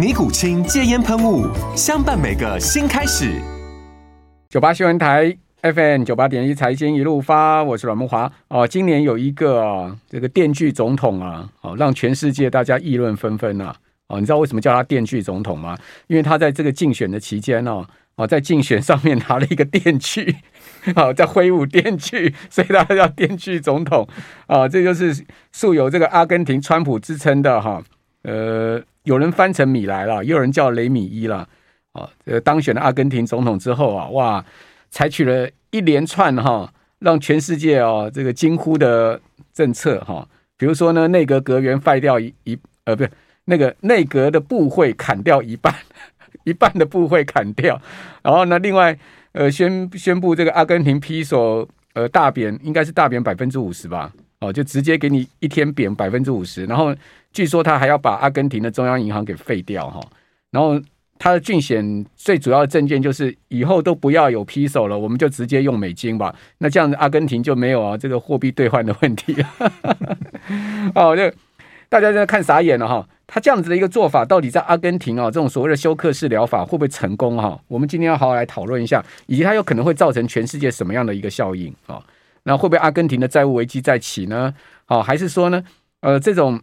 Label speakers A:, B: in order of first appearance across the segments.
A: 尼古清戒烟喷雾，相伴每个新开始。
B: 九八新闻台 FM 九八点一财经一路发，我是阮木华。哦，今年有一个啊，这个电锯总统啊，哦，让全世界大家议论纷纷啊。哦，你知道为什么叫他电锯总统吗？因为他在这个竞选的期间哦，哦，在竞选上面拿了一个电锯，哦，在挥舞电锯，所以他叫电锯总统。啊，这就是素有这个阿根廷川普之称的哈，呃。有人翻成米莱了，也有人叫雷米伊了。哦，这个当选了阿根廷总统之后啊，哇，采取了一连串哈，让全世界哦这个惊呼的政策哈。比如说呢，内阁阁员废掉一一呃，不是那个内阁的部会砍掉一半，一半的部会砍掉。然后呢，另外呃宣宣布这个阿根廷披索呃大贬，应该是大贬百分之五十吧。哦，就直接给你一天贬百分之五十，然后据说他还要把阿根廷的中央银行给废掉哈，然后他的竞选最主要的政见就是以后都不要有 peso 了，我们就直接用美金吧，那这样子阿根廷就没有啊这个货币兑换的问题了。哦，就大家在看傻眼了哈，他这样子的一个做法，到底在阿根廷啊这种所谓的休克式疗法会不会成功哈？我们今天要好好来讨论一下，以及它有可能会造成全世界什么样的一个效应啊？那会不会阿根廷的债务危机再起呢？好，还是说呢？呃，这种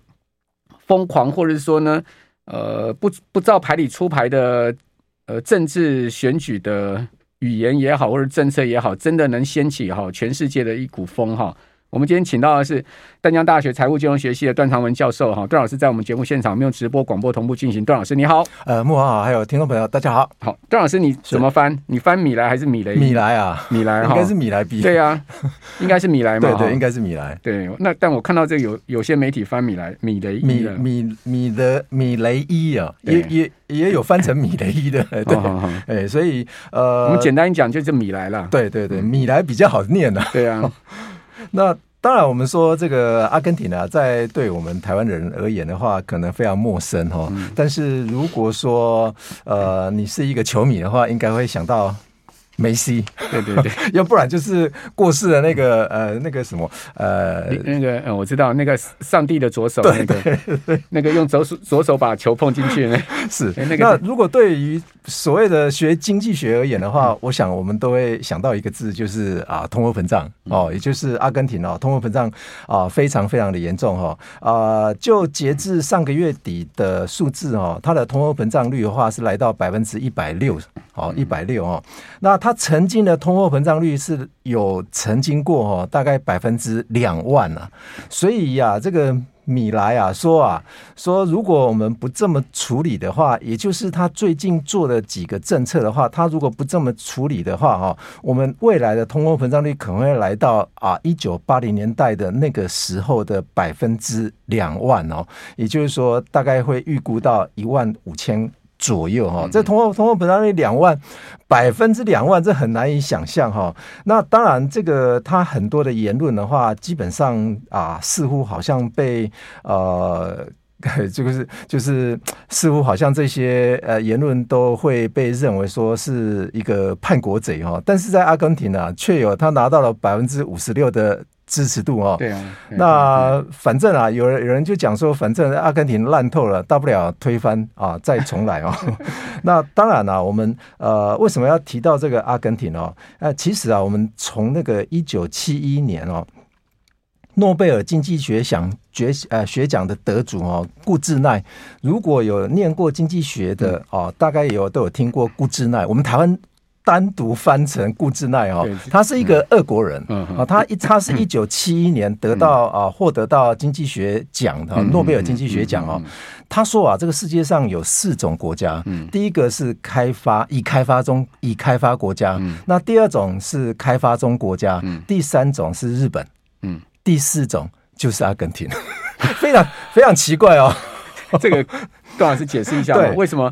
B: 疯狂，或者是说呢？呃，不不照牌理出牌的呃政治选举的语言也好，或者政策也好，真的能掀起哈全世界的一股风哈？我们今天请到的是淡江大学财务金融学系的段长文教授哈，段老师在我们节目现场，我们用直播广播同步进行。段老师你好，
C: 呃，木华好，还有听众朋友大家好。
B: 好，段老师你怎么翻？你翻米莱还是米雷？
C: 米莱啊，
B: 米莱哈，
C: 应该是米莱 B。
B: 对啊，应该是米莱嘛。
C: 对对，应该是米莱。
B: 对，那但我看到这个有有些媒体翻米莱米雷米
C: 米米的米雷伊啊，也也也有翻成米雷伊的。对，哎，所以呃，
B: 我们简单一讲就是米莱了。
C: 对对对，米莱比较好念的。
B: 对啊，
C: 那。当然，我们说这个阿根廷啊，在对我们台湾人而言的话，可能非常陌生哈。但是如果说呃，你是一个球迷的话，应该会想到。梅西，
B: 对对对，
C: 要不然就是过世的那个呃那个什么呃
B: 那个呃我知道那个上帝的左手那个对那个用左手左手把球碰进去那
C: 是。那个。那如果对于所谓的学经济学而言的话，嗯、我想我们都会想到一个字，就是啊通货膨胀。哦，也就是阿根廷哦通货膨胀啊非常非常的严重哈啊就截至上个月底的数字哦，它的通货膨胀率的话是来到百分之一百六哦一百六哦。那它。它曾经的通货膨胀率是有曾经过哦，大概百分之两万啊，所以呀，这个米莱啊说啊说，如果我们不这么处理的话，也就是他最近做的几个政策的话，他如果不这么处理的话哈，我们未来的通货膨胀率可能会来到啊一九八零年代的那个时候的百分之两万哦，也就是说大概会预估到一万五千。左右哈，这通货通货膨胀率两万百分之两万，这很难以想象哈。那当然，这个他很多的言论的话，基本上啊，似乎好像被呃，这个是就是似乎好像这些呃言论都会被认为说是一个叛国贼哈。但是在阿根廷呢，却有他拿到了百分之五十六的。支持度哦，
B: 对啊，
C: 那反正啊，有人有人就讲说，反正阿根廷烂透了，大不了推翻啊，再重来哦。那当然了，啊，我们呃为什么要提到这个阿根廷哦？呃，其实啊，我们从那个一九七一年哦，诺贝尔经济学奖学呃学奖的得主哦，顾志奈，如果有念过经济学的哦，大概有都有听过顾志奈，我们台湾。单独翻成顾志奈哦，他是一个俄国人，啊，他一他是一九七一年得到啊获得到经济学奖的诺贝尔经济学奖哦。他说啊，这个世界上有四种国家，第一个是开发已开发中已开发国家，那第二种是开发中国家，第三种是日本，嗯，第四种就是阿根廷，非常非常奇怪哦。
B: 这个段老师解释一下，对，为什么？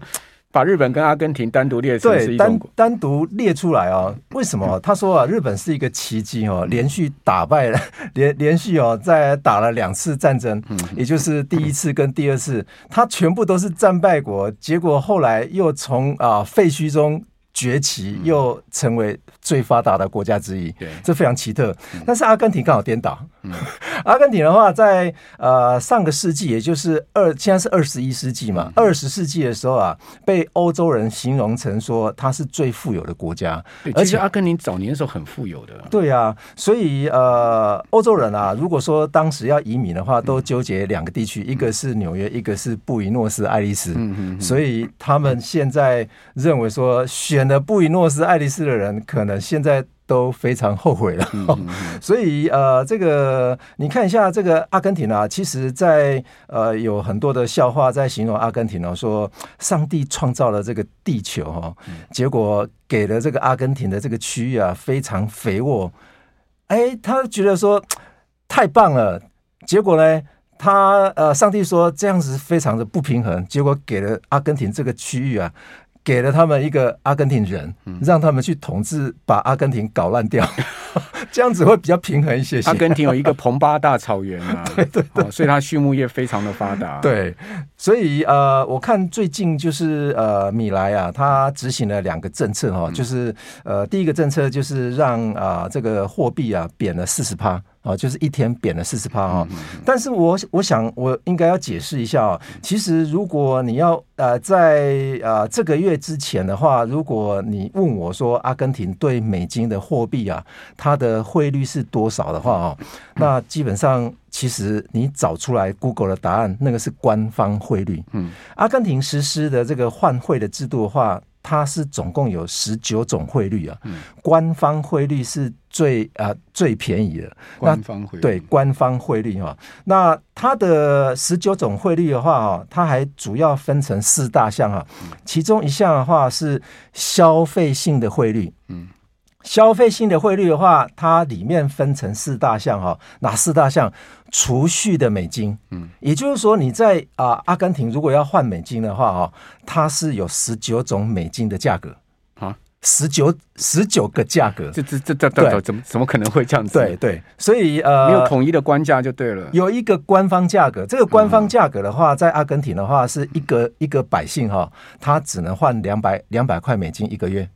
B: 把日本跟阿根廷单独列出来，
C: 单单独列出来啊？为什么？他说啊，日本是一个奇迹哦，连续打败了，连连续哦，在打了两次战争，也就是第一次跟第二次，他全部都是战败国，结果后来又从啊废墟中。崛起又成为最发达的国家之一，对，这非常奇特。但是阿根廷刚好颠倒。嗯、阿根廷的话在，在呃上个世纪，也就是二现在是二十一世纪嘛，二十世纪的时候啊，被欧洲人形容成说它是最富有的国家。
B: 而且阿根廷早年的时候很富有的。
C: 对啊，所以呃，欧洲人啊，如果说当时要移民的话，都纠结两个地区，一个是纽约，一个是布宜诺斯艾利斯。嗯嗯。所以他们现在认为说选。了布宜诺斯艾利斯的人可能现在都非常后悔了，所以呃，这个你看一下这个阿根廷啊，其实在呃有很多的笑话在形容阿根廷哦，说上帝创造了这个地球哈，结果给了这个阿根廷的这个区域啊非常肥沃，哎，他觉得说太棒了，结果呢，他呃上帝说这样子非常的不平衡，结果给了阿根廷这个区域啊。给了他们一个阿根廷人，让他们去统治，把阿根廷搞烂掉，这样子会比较平衡一些些。
B: 阿根廷有一个蓬巴大草原啊，
C: 对对对，
B: 所以它畜牧业非常的发达。
C: 对，所以呃，我看最近就是呃，米莱啊，他执行了两个政策哈，就是呃，第一个政策就是让啊这个货币啊贬了四十趴。啊，就是一天贬了四十趴啊！但是我我想我应该要解释一下啊，其实如果你要呃在呃这个月之前的话，如果你问我说阿根廷对美金的货币啊，它的汇率是多少的话啊，那基本上其实你找出来 Google 的答案，那个是官方汇率。嗯，阿根廷实施的这个换汇的制度的话。它是总共有十九种汇率啊，嗯、官方汇率是最啊、呃、最便宜的。
B: 官方汇率。
C: 对官方汇率哈，那它的十九种汇率的话啊，它还主要分成四大项啊，其中一项的话是消费性的汇率，嗯。消费性的汇率的话，它里面分成四大项哈，哪四大项？储蓄的美金，嗯，也就是说你在啊、呃、阿根廷如果要换美金的话哈，它是有十九种美金的价格。啊，十九十九个价格，
B: 这这这这这怎么怎么可能会这样子？
C: 对对，所以呃，
B: 没有统一的官价就对了，
C: 有一个官方价格，这个官方价格的话，在阿根廷的话是一个一个百姓哈，他只能换两百两百块美金一个月。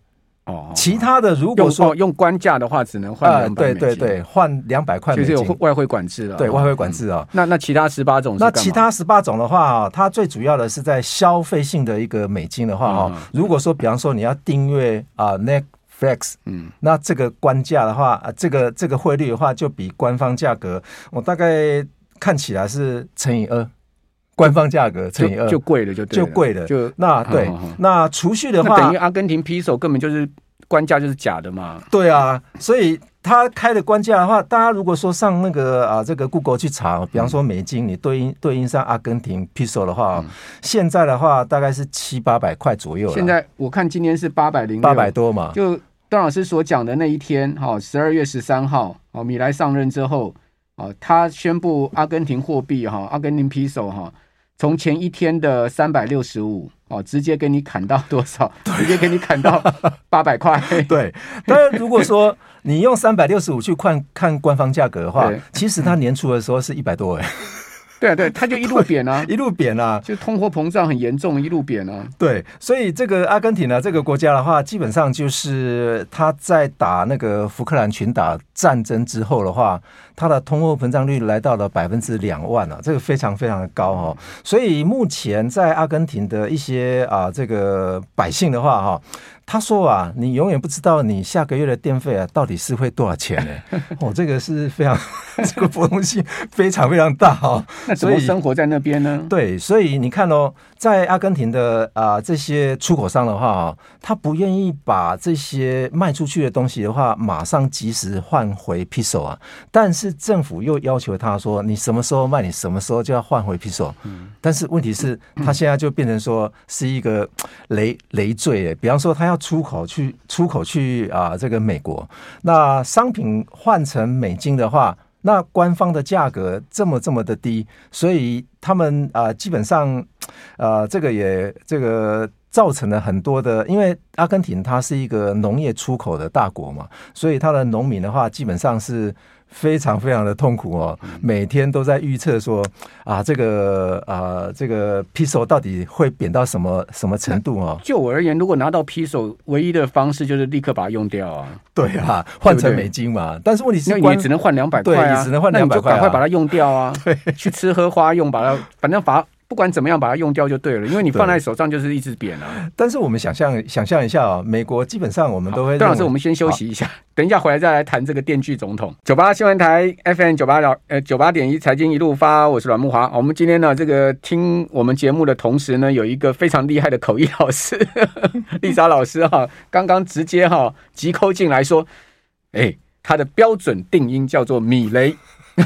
C: 其他的如果说
B: 用，用官价的话，只能换
C: 对对对，换两百块美金，
B: 就是有外汇管制了。
C: 对外汇管制啊、哦嗯，
B: 那那其他十八种，
C: 那其他十八种的话啊，它最主要的是在消费性的一个美金的话哈，如果说比方说你要订阅啊 Netflix，嗯，那这个官价的话，这个这个汇率的话，就比官方价格，我大概看起来是乘以二。官方价格乘以二
B: 就贵了，就
C: 就贵了，就那对那储蓄的话，
B: 等于阿根廷 peso 根本就是官价就是假的嘛。
C: 对啊，所以他开的官价的话，大家如果说上那个啊这个 Google 去查，比方说美金，你对应对应上阿根廷 peso 的话，现在的话大概是七八百块左右。
B: 现在我看今天是八百零
C: 八百多嘛。
B: 就段老师所讲的那一天，哈，十二月十三号，哦，米莱上任之后，哦，他宣布阿根廷货币哈，阿根廷 peso 哈。从前一天的三百六十五哦，直接给你砍到多少？直接给你砍到 八百块。
C: 对，当然如果说你用三百六十五去看看官方价格的话，其实它年初的时候是一百多哎。
B: 对啊，对，它就一路贬啊，
C: 一路贬啊，
B: 就通货膨胀很严重，一路贬啊。
C: 对，所以这个阿根廷呢，这个国家的话，基本上就是他在打那个福克兰群岛战争之后的话，它的通货膨胀率来到了百分之两万啊，这个非常非常的高哦。所以目前在阿根廷的一些啊，这个百姓的话哈。他说啊，你永远不知道你下个月的电费啊，到底是会多少钱呢？哦，这个是非常 这个波动性非常非常大哦。
B: 那怎么生活在那边呢？
C: 对，所以你看哦，在阿根廷的啊、呃、这些出口商的话啊，他不愿意把这些卖出去的东西的话，马上及时换回 peso 啊。但是政府又要求他说，你什么时候卖，你什么时候就要换回 peso。嗯。但是问题是，他现在就变成说是一个累累赘。比方说，他要出口去出口去啊、呃，这个美国，那商品换成美金的话。那官方的价格这么这么的低，所以他们啊、基本上，啊、呃，这个也这个造成了很多的，因为阿根廷它是一个农业出口的大国嘛，所以它的农民的话，基本上是。非常非常的痛苦哦，每天都在预测说啊，这个啊，这个 peso 到底会贬到什么什么程度哦？
B: 就我而言，如果拿到 peso，唯一的方式就是立刻把它用掉啊。
C: 对啊，换成美金嘛。对对，但是问题是，
B: 那也只能换两百块啊，
C: 你只能换两百块，
B: 赶快把它用掉啊。对，去吃喝花用，把它反正把。不管怎么样，把它用掉就对了，因为你放在手上就是一直扁啊。
C: 但是我们想象想象一下啊，美国基本上我们都会。
B: 段老师，我们先休息一下，等一下回来再来谈这个电锯总统。九八新闻台 FM 九八点呃九八点一财经一路发，我是阮慕华。我们今天呢，这个听我们节目的同时呢，有一个非常厉害的口译老师 丽莎老师哈，刚刚直接哈急扣进来说，哎，他的标准定音叫做米雷。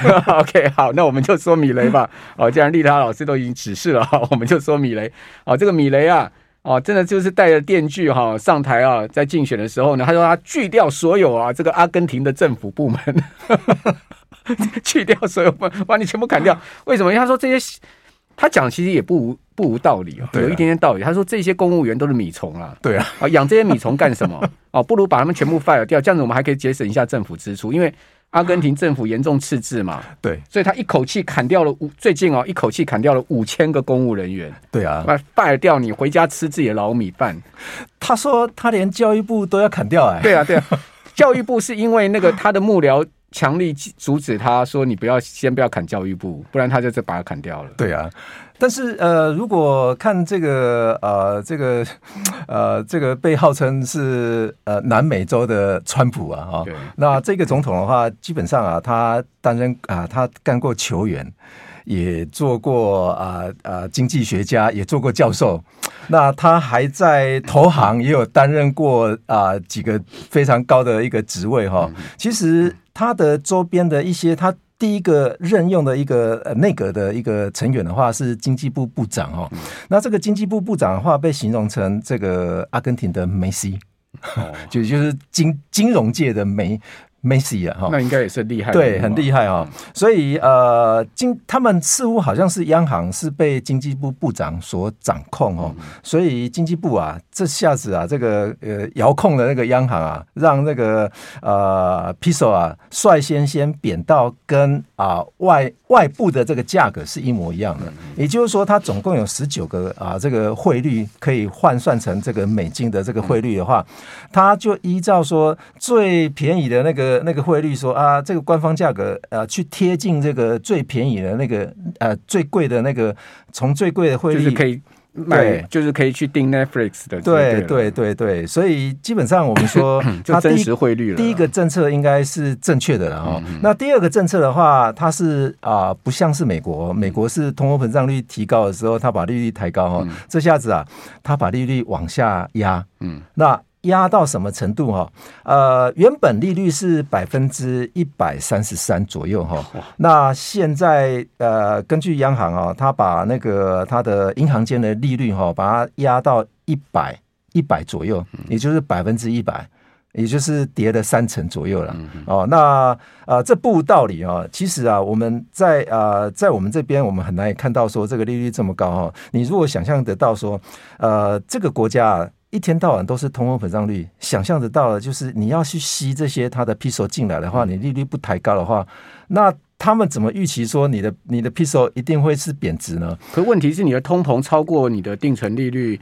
B: OK，好，那我们就说米雷吧。哦，既然丽塔老师都已经指示了，我们就说米雷。哦，这个米雷啊，哦，真的就是带着电锯哈上台啊，在竞选的时候呢，他说他锯掉所有啊这个阿根廷的政府部门，锯掉所有部门，把你全部砍掉。为什么？因为他说这些，他讲其实也不无不无道理，有一点点道理。他说这些公务员都是米虫啊，对啊，啊养这些米虫干什么？哦，不如把他们全部 fire 掉，这样子我们还可以节省一下政府支出，因为。阿根廷政府严重赤字嘛？对，所以他一口气砍掉了五，最近哦，一口气砍掉了五千个公务人员。对啊，那败掉你回家吃自己的老米饭。
C: 他说他连教育部都要砍掉哎。
B: 对啊，对啊，教育部是因为那个他的幕僚强力阻止他说，你不要先不要砍教育部，不然他就再把它砍掉了。
C: 对啊。但是呃，如果看这个呃，这个 呃，这个被号称是呃南美洲的川普啊，哈，那这个总统的话，基本上啊，他担任啊，他干过球员，也做过啊啊经济学家，也做过教授，那他还在投行也有担任过啊几个非常高的一个职位哈。其实他的周边的一些他。第一个任用的一个呃内阁的一个成员的话是经济部部长哦，那这个经济部部长的话被形容成这个阿根廷的梅西，就就是金金融界的梅。梅西啊，哈，
B: 那应该也是厉害，
C: 对，很厉害啊。所以呃，经他们似乎好像是央行是被经济部部长所掌控哦，所以经济部啊，这下子啊，这个呃遥控的那个央行啊，让那个呃，Piso 啊率先先贬到跟啊外外部的这个价格是一模一样的，也就是说，它总共有十九个啊这个汇率可以换算成这个美金的这个汇率的话，它就依照说最便宜的那个。那个汇率说啊，这个官方价格呃，去贴近这个最便宜的那个呃最贵的那个，从最贵的汇率
B: 就是可以买，就是可以去订 Netflix 的。
C: 对对对对，所以基本上我们说
B: 它真实汇率了。
C: 第一个政策应该是正确的了哈。那第二个政策的话，它是啊，不像是美国，美国是通货膨胀率提高的时候，它把利率抬高哈，这下子啊，它把利率往下压。嗯，那。压到什么程度哈？呃，原本利率是百分之一百三十三左右哈。那现在呃，根据央行啊，他把那个他的银行间的利率哈，把它压到一百一百左右，也就是百分之一百，也就是跌了三成左右了。哦，那呃，这不无道理啊。其实啊，我们在呃，在我们这边，我们很难看到说这个利率这么高哈。你如果想象得到说，呃，这个国家。一天到晚都是通货膨胀率，想象得到的，就是你要去吸这些它的 PSo 进来的话，你利率不抬高的话，那他们怎么预期说你的你的 PSo 一定会是贬值呢？
B: 可问题是你的通膨超过你的定存利率。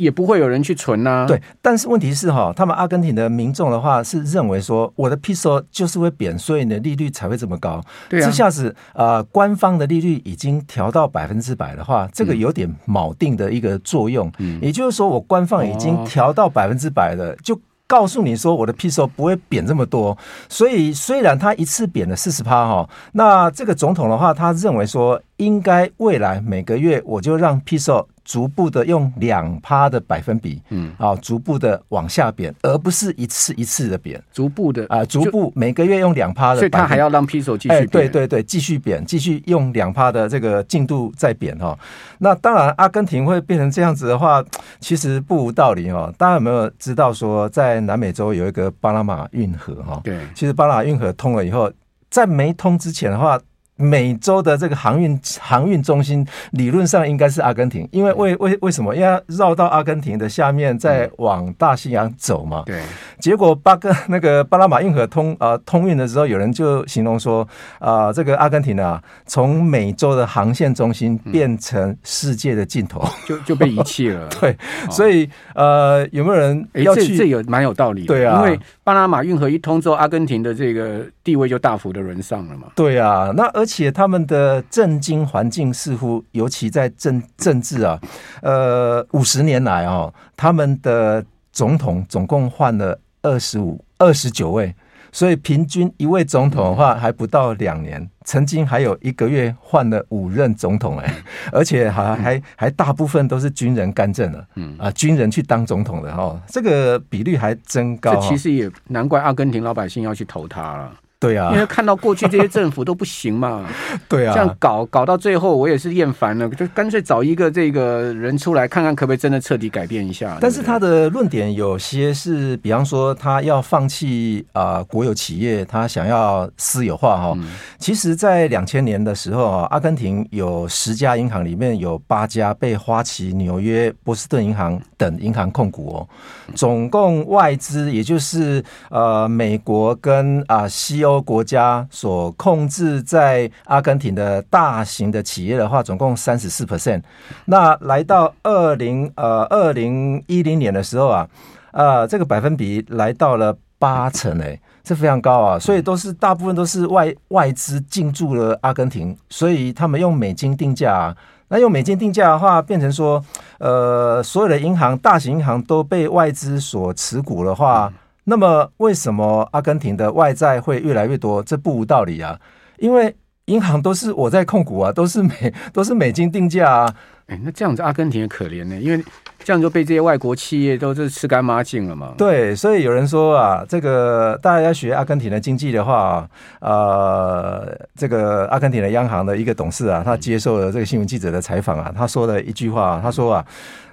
B: 也不会有人去存呐、啊。
C: 对，但是问题是哈，他们阿根廷的民众的话是认为说，我的 peso 就是会贬，所以你的利率才会这么高。对啊，这下子呃，官方的利率已经调到百分之百的话，这个有点锚定的一个作用。嗯，也就是说，我官方已经调到百分之百了，就。告诉你说我的 peso 不会贬这么多，所以虽然他一次贬了四十趴哈，那这个总统的话，他认为说应该未来每个月我就让 peso 逐步的用两趴的百分比，嗯，啊，逐步的往下贬，而不是一次一次的贬，
B: 逐步的
C: 啊，逐步每个月用两趴的，
B: 所以他还要让 Peso 继续贬，
C: 哎，对对对，继续贬，继续用两趴的这个进度再贬哈。那当然，阿根廷会变成这样子的话，其实不无道理哦。大家有没有知道说，在南美洲有一个巴拿马运河哈？
B: 对，
C: 其实巴拿马运河通了以后，在没通之前的话。美洲的这个航运航运中心理论上应该是阿根廷，因为为为为什么？因为绕到阿根廷的下面，再往大西洋走嘛。
B: 对。
C: 结果巴根那个巴拿马运河通啊、呃、通运的时候，有人就形容说啊、呃，这个阿根廷啊，从美洲的航线中心变成世界的尽头，
B: 就就被遗弃了。
C: 对。所以呃，有没有人要去？
B: 欸、这这有蛮有道理。
C: 对啊。
B: 因为巴拿马运河一通之后，阿根廷的这个地位就大幅的沦丧了嘛。
C: 对啊。那而且他们的政经环境似乎，尤其在政政治啊，呃，五十年来哦，他们的总统总共换了二十五、二十九位，所以平均一位总统的话还不到两年。曾经还有一个月换了五任总统哎，而且还还还大部分都是军人干政了，嗯啊，军人去当总统的哦，这个比率还真高。
B: 这其实也难怪阿根廷老百姓要去投他了。
C: 对啊，
B: 因为看到过去这些政府都不行嘛，
C: 对啊，
B: 这样搞搞到最后，我也是厌烦了，就干脆找一个这个人出来，看看可不可以真的彻底改变一下。
C: 但是他的论点有些是，比方说他要放弃啊、呃、国有企业，他想要私有化哈。其实，在两千年的时候啊，阿根廷有十家银行里面有八家被花旗、纽约、波士顿银行等银行控股哦，总共外资也就是呃美国跟啊西欧。多国家所控制在阿根廷的大型的企业的话，总共三十四 percent。那来到二零呃二零一零年的时候啊，呃，这个百分比来到了八成，诶，这非常高啊。所以都是大部分都是外外资进驻了阿根廷，所以他们用美金定价。那用美金定价的话，变成说，呃，所有的银行、大型银行都被外资所持股的话。那么，为什么阿根廷的外债会越来越多？这不无道理啊！因为银行都是我在控股啊，都是美 都是美金定价啊。
B: 哎，那这样子阿根廷也可怜呢，因为这样就被这些外国企业都是吃干抹净了嘛。
C: 对，所以有人说啊，这个大家要学阿根廷的经济的话，呃，这个阿根廷的央行的一个董事啊，他接受了这个新闻记者的采访啊，他说了一句话，他说啊。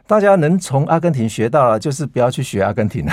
C: 大家能从阿根廷学到了，就是不要去学阿根廷了。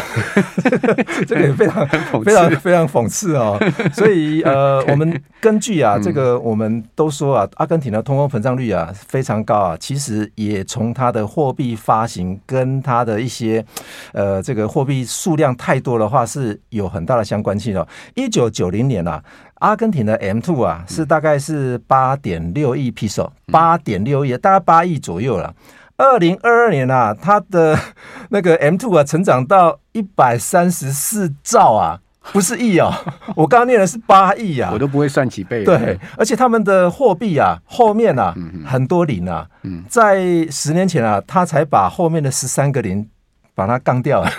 C: 这个也非常非常非常讽刺哦。所以呃，我们根据啊，这个我们都说啊，阿根廷的通货膨胀率啊非常高啊，其实也从它的货币发行跟它的一些呃这个货币数量太多的话是有很大的相关性的。一九九零年啊，阿根廷的 M two 啊是大概是八点六亿 peso，八点六亿，大概八亿左右了。二零二二年啊，它的 那个 M two 啊，成长到一百三十四兆啊，不是亿哦，我刚刚念的是八亿啊，
B: 我都不会算几倍。
C: 对，而且他们的货币啊，后面啊，很多零啊，在十年前啊，他才把后面的十三个零把它杠掉了。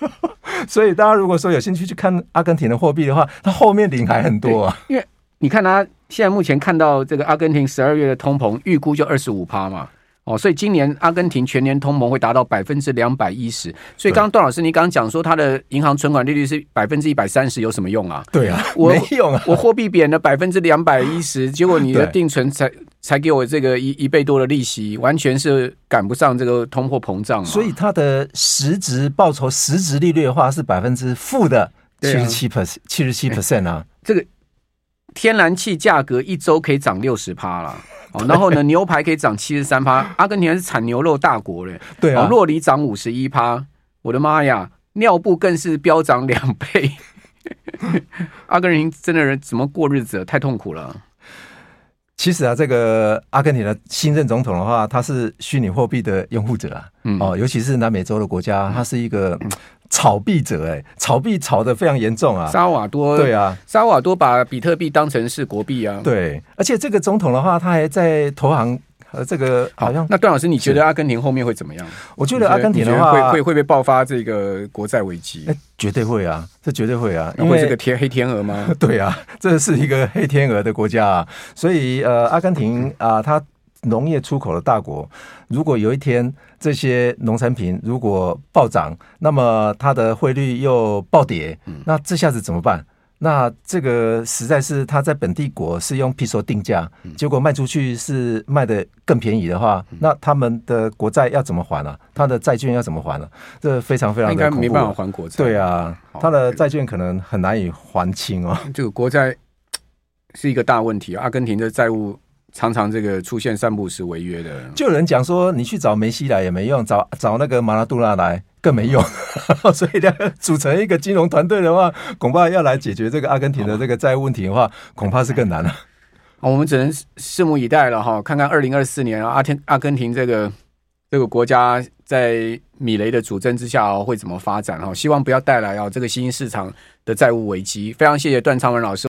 C: 所以大家如果说有兴趣去看阿根廷的货币的话，它后面零还很多啊。
B: 因为你看它现在目前看到这个阿根廷十二月的通膨预估就二十五趴嘛。哦，所以今年阿根廷全年通膨会达到百分之两百一十。所以刚刚段老师，你刚刚讲说他的银行存款利率是百分之一百三十，有什么用啊？
C: 对啊，我 没用啊！
B: 我货币贬了百分之两百一十，结果你的 定存才才给我这个一一倍多的利息，完全是赶不上这个通货膨胀。
C: 所以它的实质报酬、实质利率的话是百分之负的七十七 percent，七十七 percent 啊！
B: 这个天然气价格一周可以涨六十趴了。哦，然后呢，牛排可以涨七十三趴，阿根廷还是产牛肉大国嘞。
C: 对啊，
B: 洛梨涨五十一趴，我的妈呀，尿布更是飙涨两倍。阿根廷真的人怎么过日子？太痛苦了。
C: 其实啊，这个阿根廷的新任总统的话，他是虚拟货币的拥护者啊。嗯，哦，尤其是南美洲的国家，他是一个。炒币者哎，炒币炒的非常严重啊！
B: 萨瓦多对啊，萨瓦多把比特币当成是国币啊。
C: 对，而且这个总统的话，他还在投行呃，这个好像。
B: 那段老师，你觉得阿根廷后面会怎么样？
C: 我觉得阿根廷的话
B: 会会会不会爆发这个国债危机？
C: 哎，绝对会啊，这绝对会啊，
B: 因为这个天黑天鹅吗？
C: 对啊，这是一个黑天鹅的国家啊，所以呃，阿根廷啊，他。农业出口的大国，如果有一天这些农产品如果暴涨，那么它的汇率又暴跌，那这下子怎么办？那这个实在是他在本地国是用 peso 定价，结果卖出去是卖的更便宜的话，那他们的国债要怎么还呢、啊？他的债券要怎么还呢、啊？这非常非常
B: 应该没办法还国债。
C: 对啊，他的债券可能很难以还清哦。
B: 这个国债是一个大问题，阿根廷的债务。常常这个出现三不五时违约的，
C: 就有人讲说，你去找梅西来也没用，找找那个马拉杜纳来更没用，所以呢，组成一个金融团队的话，恐怕要来解决这个阿根廷的这个债务问题的话，恐怕是更难了。
B: 我们只能拭目以待了哈，看看二零二四年阿天阿根廷这个这个国家在米雷的主政之下会怎么发展哈，希望不要带来啊这个新兴市场的债务危机。非常谢谢段昌文老师。